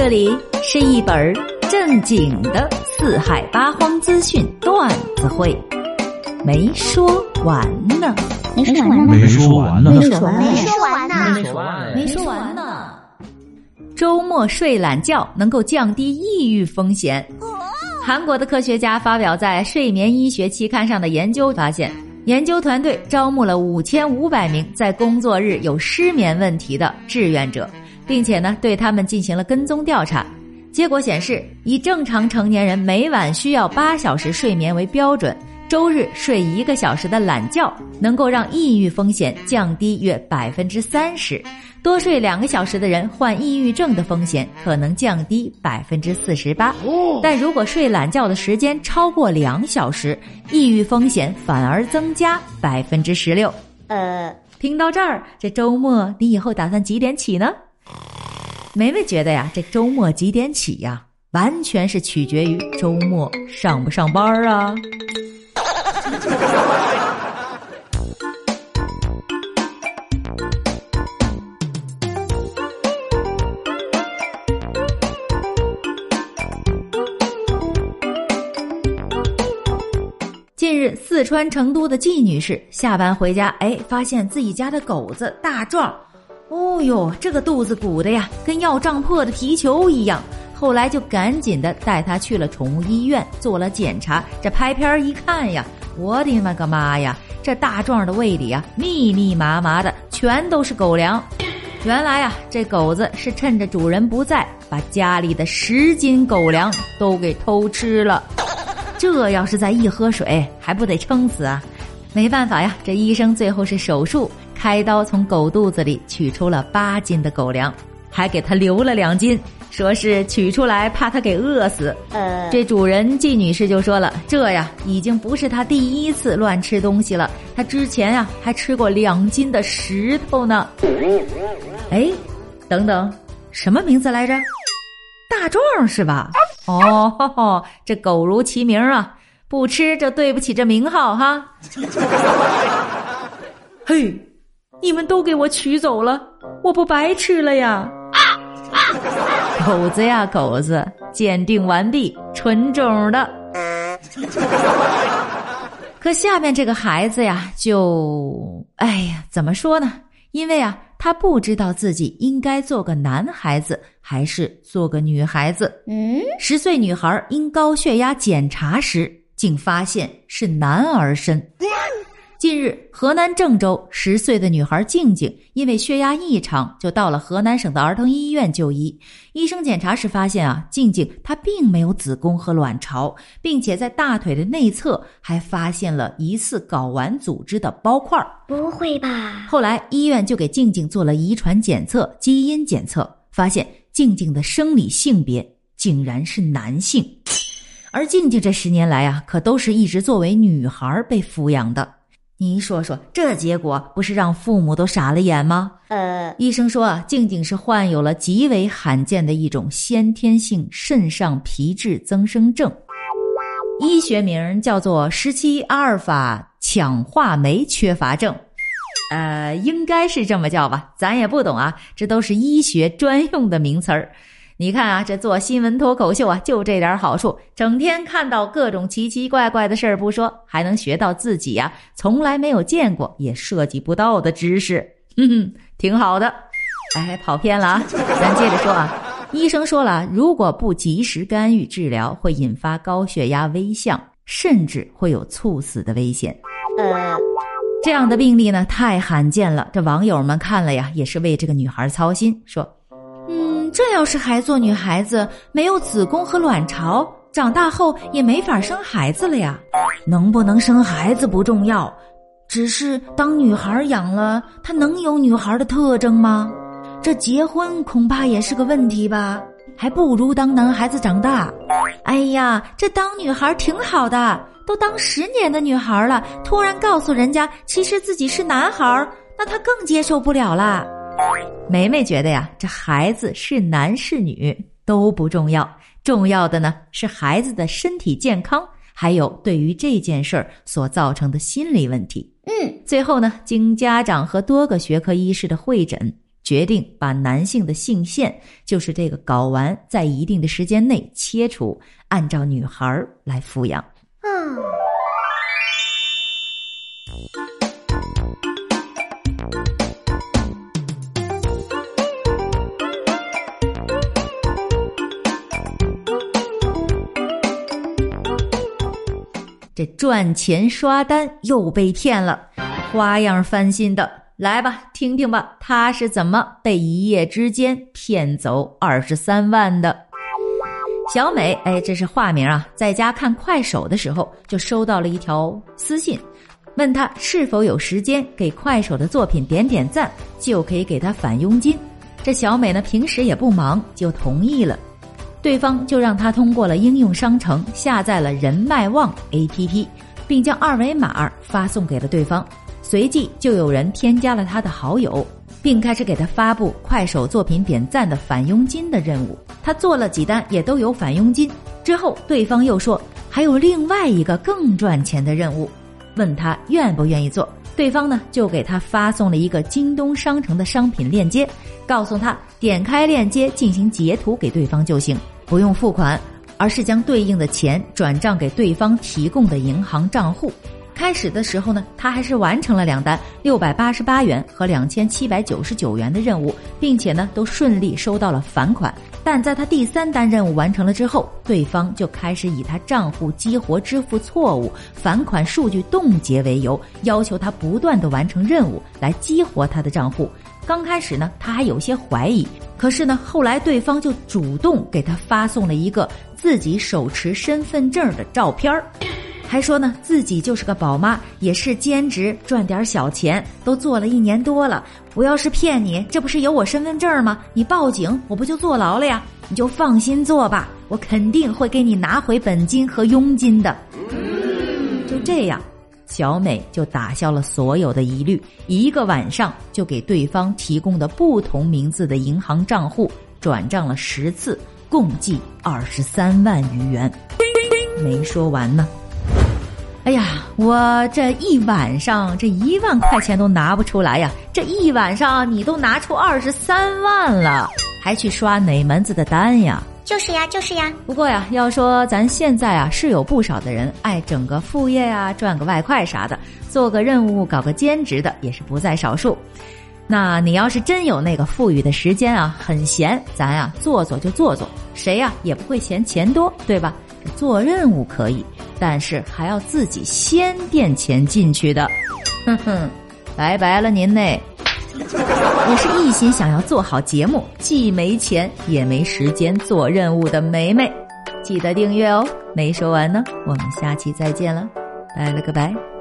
这里是一本正经的四海八荒资讯段子会，没说完呢，没说完呢，没说完呢，没说完呢，没说完呢，没说完没说完呢。周末睡懒觉能够降低抑郁风险。韩国的科学家发表在《睡眠医学》期刊上的研究发现，研究团队招募了五千五百名在工作日有失眠问题的志愿者，并且呢对他们进行了跟踪调查。结果显示，以正常成年人每晚需要八小时睡眠为标准，周日睡一个小时的懒觉，能够让抑郁风险降低约百分之三十。多睡两个小时的人患抑郁症的风险可能降低百分之四十八，但如果睡懒觉的时间超过两小时，抑郁风险反而增加百分之十六。呃，听到这儿，这周末你以后打算几点起呢？梅梅觉得呀，这周末几点起呀，完全是取决于周末上不上班啊。近日，四川成都的季女士下班回家，哎，发现自己家的狗子大壮，哦哟，这个肚子鼓的呀，跟要胀破的皮球一样。后来就赶紧的带它去了宠物医院做了检查。这拍片一看呀，我的妈个妈呀，这大壮的胃里啊，密密麻麻的全都是狗粮。原来呀，这狗子是趁着主人不在，把家里的十斤狗粮都给偷吃了。这要是再一喝水，还不得撑死啊！没办法呀，这医生最后是手术开刀，从狗肚子里取出了八斤的狗粮，还给他留了两斤，说是取出来怕他给饿死。呃，这主人季女士就说了，这呀已经不是他第一次乱吃东西了，他之前呀还吃过两斤的石头呢。哎，等等，什么名字来着？大壮是吧？哦，呵呵这狗如其名啊，不吃就对不起这名号哈。嘿，你们都给我取走了，我不白吃了呀！狗子呀，狗子，鉴定完毕，纯种的。可下面这个孩子呀，就哎呀，怎么说呢？因为啊，他不知道自己应该做个男孩子还是做个女孩子。嗯，十岁女孩因高血压检查时，竟发现是男儿身。近日，河南郑州十岁的女孩静静因为血压异常，就到了河南省的儿童医院就医。医生检查时发现啊，静静她并没有子宫和卵巢，并且在大腿的内侧还发现了疑似睾丸组织的包块。不会吧？后来医院就给静静做了遗传检测、基因检测，发现静静的生理性别竟然是男性，而静静这十年来啊，可都是一直作为女孩被抚养的。你说说，这结果不是让父母都傻了眼吗？呃，医生说啊，静静是患有了极为罕见的一种先天性肾上皮质增生症，医学名叫做十七阿尔法羟化酶缺乏症，呃，应该是这么叫吧，咱也不懂啊，这都是医学专用的名词儿。你看啊，这做新闻脱口秀啊，就这点好处，整天看到各种奇奇怪怪的事儿不说，还能学到自己呀从来没有见过也涉及不到的知识，哼哼，挺好的。哎，跑偏了啊，咱接着说啊。医生说了，如果不及时干预治疗，会引发高血压危象，甚至会有猝死的危险。呃，这样的病例呢，太罕见了。这网友们看了呀，也是为这个女孩操心，说。这要是还做女孩子，没有子宫和卵巢，长大后也没法生孩子了呀。能不能生孩子不重要，只是当女孩养了，她能有女孩的特征吗？这结婚恐怕也是个问题吧。还不如当男孩子长大。哎呀，这当女孩挺好的，都当十年的女孩了，突然告诉人家其实自己是男孩，那她更接受不了啦。梅梅觉得呀，这孩子是男是女都不重要，重要的呢是孩子的身体健康，还有对于这件事儿所造成的心理问题。嗯，最后呢，经家长和多个学科医师的会诊，决定把男性的性腺，就是这个睾丸，在一定的时间内切除，按照女孩来抚养。嗯。这赚钱刷单又被骗了，花样翻新的，来吧，听听吧，他是怎么被一夜之间骗走二十三万的？小美，哎，这是化名啊，在家看快手的时候，就收到了一条私信，问他是否有时间给快手的作品点点赞，就可以给他返佣金。这小美呢，平时也不忙，就同意了。对方就让他通过了应用商城下载了人脉旺 APP，并将二维码发送给了对方。随即就有人添加了他的好友，并开始给他发布快手作品点赞的返佣金的任务。他做了几单也都有返佣金。之后对方又说还有另外一个更赚钱的任务，问他愿不愿意做。对方呢就给他发送了一个京东商城的商品链接，告诉他点开链接进行截图给对方就行，不用付款，而是将对应的钱转账给对方提供的银行账户。开始的时候呢，他还是完成了两单六百八十八元和两千七百九十九元的任务，并且呢都顺利收到了返款。但在他第三单任务完成了之后，对方就开始以他账户激活支付错误、返款数据冻结为由，要求他不断的完成任务来激活他的账户。刚开始呢，他还有些怀疑，可是呢，后来对方就主动给他发送了一个自己手持身份证的照片儿。还说呢，自己就是个宝妈，也是兼职赚点小钱，都做了一年多了。我要是骗你，这不是有我身份证吗？你报警，我不就坐牢了呀？你就放心做吧，我肯定会给你拿回本金和佣金的。就这样，小美就打消了所有的疑虑，一个晚上就给对方提供的不同名字的银行账户转账了十次，共计二十三万余元。没说完呢。哎呀，我这一晚上这一万块钱都拿不出来呀！这一晚上你都拿出二十三万了，还去刷哪门子的单呀？就是呀，就是呀。不过呀，要说咱现在啊，是有不少的人爱整个副业啊，赚个外快啥的，做个任务，搞个兼职的也是不在少数。那你要是真有那个富裕的时间啊，很闲，咱呀做做就做做，谁呀也不会嫌钱多，对吧？做任务可以。但是还要自己先垫钱进去的，哼哼，拜拜了您嘞！我是一心想要做好节目，既没钱也没时间做任务的梅梅，记得订阅哦。没说完呢，我们下期再见了，拜了个拜。